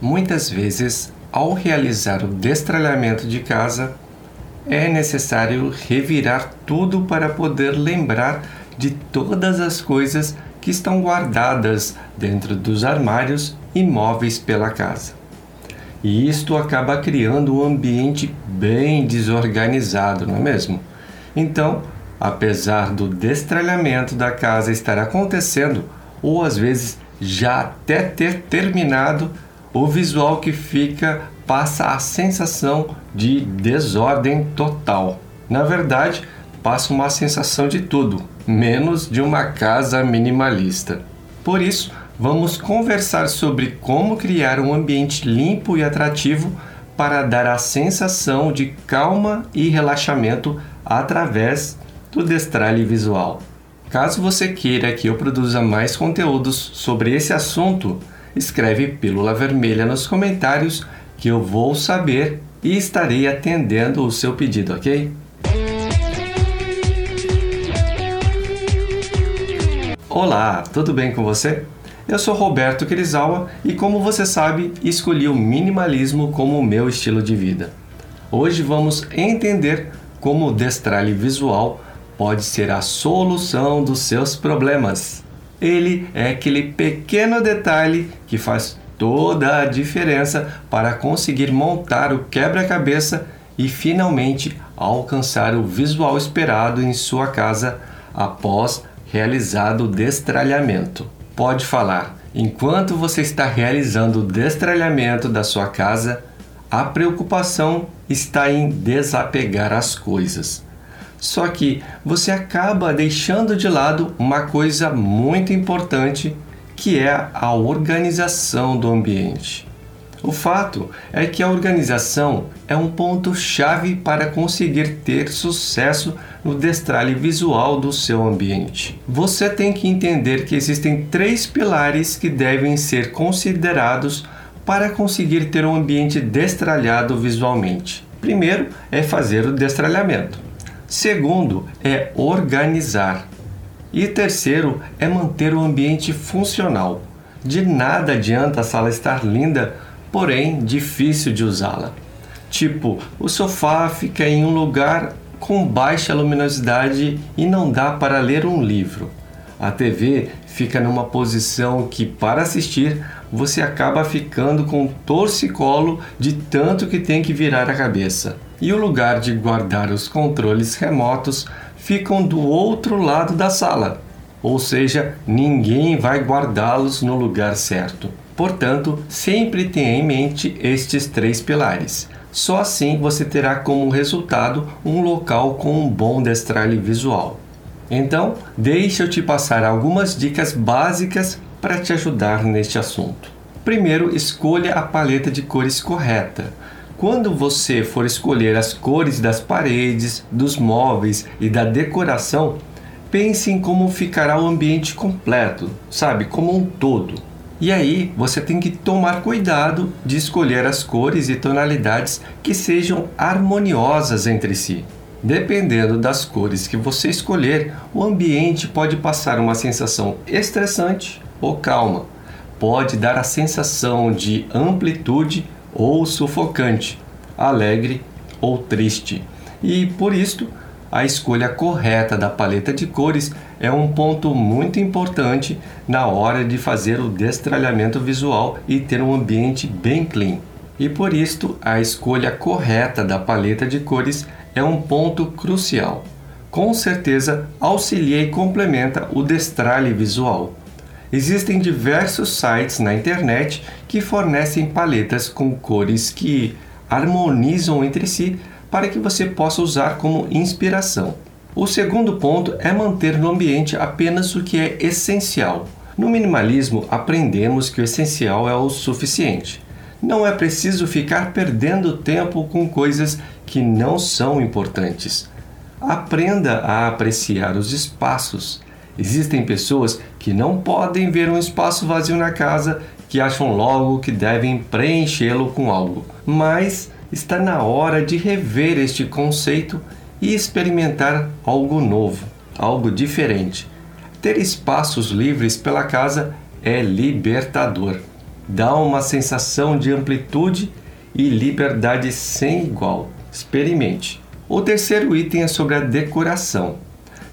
Muitas vezes, ao realizar o destralhamento de casa, é necessário revirar tudo para poder lembrar de todas as coisas que estão guardadas dentro dos armários e móveis pela casa. E isto acaba criando um ambiente bem desorganizado, não é mesmo? Então, apesar do destralhamento da casa estar acontecendo, ou às vezes já até ter terminado, o visual que fica passa a sensação de desordem total. Na verdade, passa uma sensação de tudo, menos de uma casa minimalista. Por isso, vamos conversar sobre como criar um ambiente limpo e atrativo para dar a sensação de calma e relaxamento através do destralhe visual. Caso você queira que eu produza mais conteúdos sobre esse assunto, escreve Pílula Vermelha nos comentários que eu vou saber e estarei atendendo o seu pedido, ok? Olá, tudo bem com você? Eu sou Roberto Kirizawa e, como você sabe, escolhi o minimalismo como meu estilo de vida. Hoje vamos entender como o destralhe visual pode ser a solução dos seus problemas. Ele é aquele pequeno detalhe que faz toda a diferença para conseguir montar o quebra-cabeça e finalmente alcançar o visual esperado em sua casa após realizado o destralhamento. Pode falar, enquanto você está realizando o destralhamento da sua casa, a preocupação está em desapegar as coisas. Só que você acaba deixando de lado uma coisa muito importante que é a organização do ambiente. O fato é que a organização é um ponto-chave para conseguir ter sucesso no destralhe visual do seu ambiente. Você tem que entender que existem três pilares que devem ser considerados para conseguir ter um ambiente destralhado visualmente. Primeiro é fazer o destralhamento. Segundo é organizar. E terceiro é manter o ambiente funcional. De nada adianta a sala estar linda, porém difícil de usá-la. Tipo, o sofá fica em um lugar com baixa luminosidade e não dá para ler um livro. A TV fica numa posição que, para assistir, você acaba ficando com torcicolo de tanto que tem que virar a cabeça. E o lugar de guardar os controles remotos ficam do outro lado da sala, ou seja, ninguém vai guardá-los no lugar certo. Portanto, sempre tenha em mente estes três pilares. Só assim você terá como resultado um local com um bom destralhe visual. Então, deixa eu te passar algumas dicas básicas para te ajudar neste assunto. Primeiro, escolha a paleta de cores correta. Quando você for escolher as cores das paredes, dos móveis e da decoração, pense em como ficará o ambiente completo, sabe, como um todo. E aí você tem que tomar cuidado de escolher as cores e tonalidades que sejam harmoniosas entre si. Dependendo das cores que você escolher, o ambiente pode passar uma sensação estressante ou calma. Pode dar a sensação de amplitude ou sufocante, alegre ou triste. E por isto, a escolha correta da paleta de cores é um ponto muito importante na hora de fazer o destralhamento visual e ter um ambiente bem clean. E por isto, a escolha correta da paleta de cores é um ponto crucial. Com certeza auxilia e complementa o destralhe visual. Existem diversos sites na internet que fornecem paletas com cores que harmonizam entre si para que você possa usar como inspiração. O segundo ponto é manter no ambiente apenas o que é essencial. No minimalismo, aprendemos que o essencial é o suficiente. Não é preciso ficar perdendo tempo com coisas que não são importantes. Aprenda a apreciar os espaços. Existem pessoas que não podem ver um espaço vazio na casa que acham logo que devem preenchê-lo com algo. Mas está na hora de rever este conceito e experimentar algo novo, algo diferente. Ter espaços livres pela casa é libertador. dá uma sensação de amplitude e liberdade sem igual. Experimente. O terceiro item é sobre a decoração.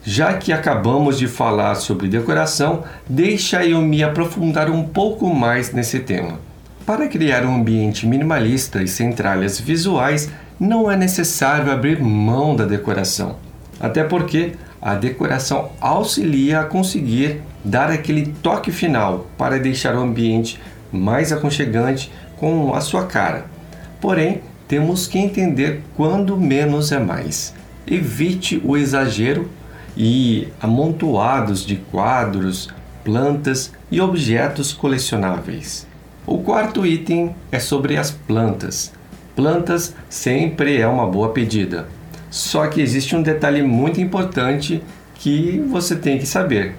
Já que acabamos de falar sobre decoração, deixa eu me aprofundar um pouco mais nesse tema. Para criar um ambiente minimalista e sem tralhas visuais, não é necessário abrir mão da decoração. Até porque a decoração auxilia a conseguir dar aquele toque final para deixar o ambiente mais aconchegante com a sua cara. Porém, temos que entender quando menos é mais. Evite o exagero e amontoados de quadros, plantas e objetos colecionáveis. O quarto item é sobre as plantas. Plantas sempre é uma boa pedida. Só que existe um detalhe muito importante que você tem que saber.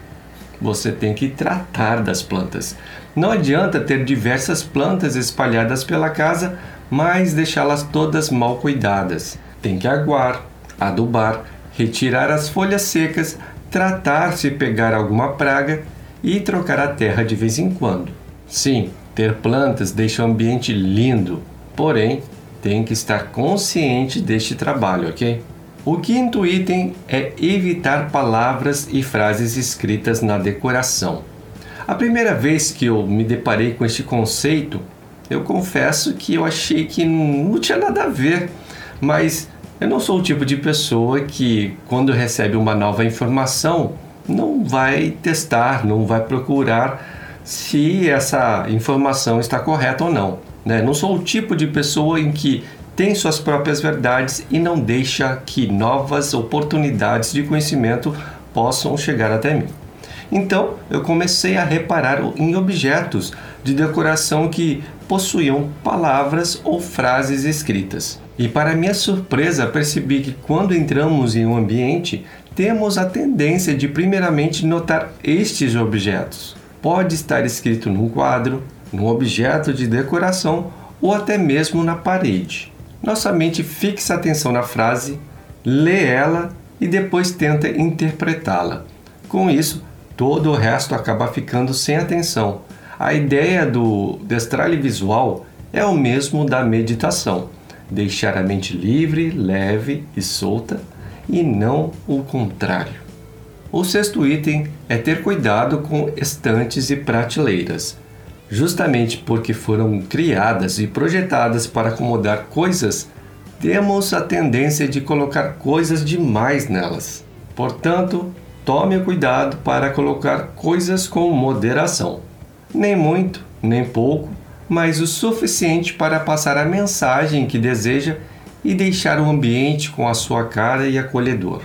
Você tem que tratar das plantas. Não adianta ter diversas plantas espalhadas pela casa, mas deixá-las todas mal cuidadas. Tem que aguar, adubar, retirar as folhas secas, tratar se pegar alguma praga e trocar a terra de vez em quando. Sim, ter plantas deixa o ambiente lindo, porém tem que estar consciente deste trabalho, ok? O quinto item é evitar palavras e frases escritas na decoração. A primeira vez que eu me deparei com este conceito, eu confesso que eu achei que não tinha nada a ver, mas eu não sou o tipo de pessoa que, quando recebe uma nova informação, não vai testar, não vai procurar se essa informação está correta ou não. Né? Não sou o tipo de pessoa em que tem suas próprias verdades e não deixa que novas oportunidades de conhecimento possam chegar até mim. Então, eu comecei a reparar em objetos de decoração que possuíam palavras ou frases escritas. E para minha surpresa, percebi que quando entramos em um ambiente, temos a tendência de primeiramente notar estes objetos. Pode estar escrito num quadro, num objeto de decoração ou até mesmo na parede. Nossa mente fixa atenção na frase, lê ela e depois tenta interpretá-la. Com isso, todo o resto acaba ficando sem atenção. A ideia do destralhe visual é o mesmo da meditação: deixar a mente livre, leve e solta, e não o contrário. O sexto item é ter cuidado com estantes e prateleiras justamente porque foram criadas e projetadas para acomodar coisas, temos a tendência de colocar coisas demais nelas. Portanto, tome cuidado para colocar coisas com moderação. Nem muito, nem pouco, mas o suficiente para passar a mensagem que deseja e deixar o ambiente com a sua cara e acolhedor.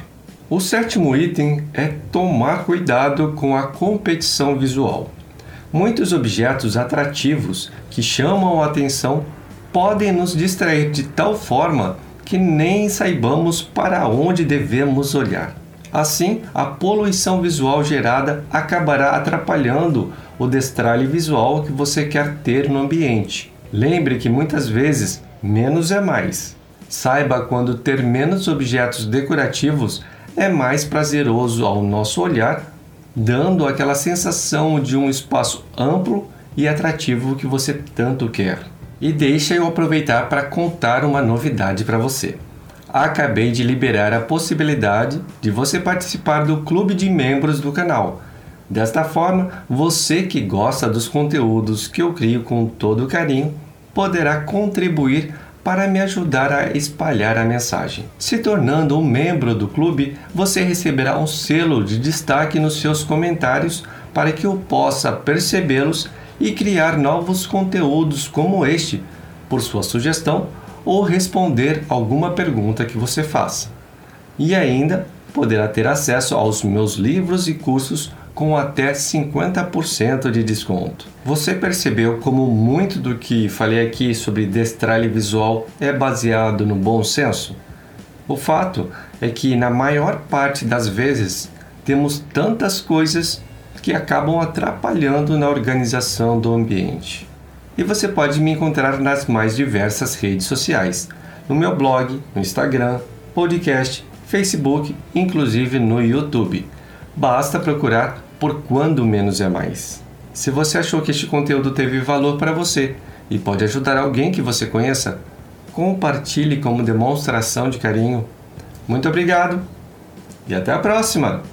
O sétimo item é tomar cuidado com a competição visual. Muitos objetos atrativos que chamam a atenção podem nos distrair de tal forma que nem saibamos para onde devemos olhar. Assim, a poluição visual gerada acabará atrapalhando o destralhe visual que você quer ter no ambiente. Lembre que muitas vezes menos é mais. Saiba quando ter menos objetos decorativos é mais prazeroso ao nosso olhar dando aquela sensação de um espaço amplo e atrativo que você tanto quer. E deixa eu aproveitar para contar uma novidade para você. Acabei de liberar a possibilidade de você participar do clube de membros do canal. Desta forma, você que gosta dos conteúdos que eu crio com todo carinho poderá contribuir para me ajudar a espalhar a mensagem. Se tornando um membro do clube, você receberá um selo de destaque nos seus comentários para que eu possa percebê-los e criar novos conteúdos como este, por sua sugestão ou responder alguma pergunta que você faça. E ainda poderá ter acesso aos meus livros e cursos com até 50% de desconto. Você percebeu como muito do que falei aqui sobre destralhe visual é baseado no bom senso? O fato é que na maior parte das vezes temos tantas coisas que acabam atrapalhando na organização do ambiente. E você pode me encontrar nas mais diversas redes sociais, no meu blog, no Instagram, podcast, Facebook, inclusive no YouTube. Basta procurar por quando menos é mais. Se você achou que este conteúdo teve valor para você e pode ajudar alguém que você conheça, compartilhe como demonstração de carinho. Muito obrigado e até a próxima!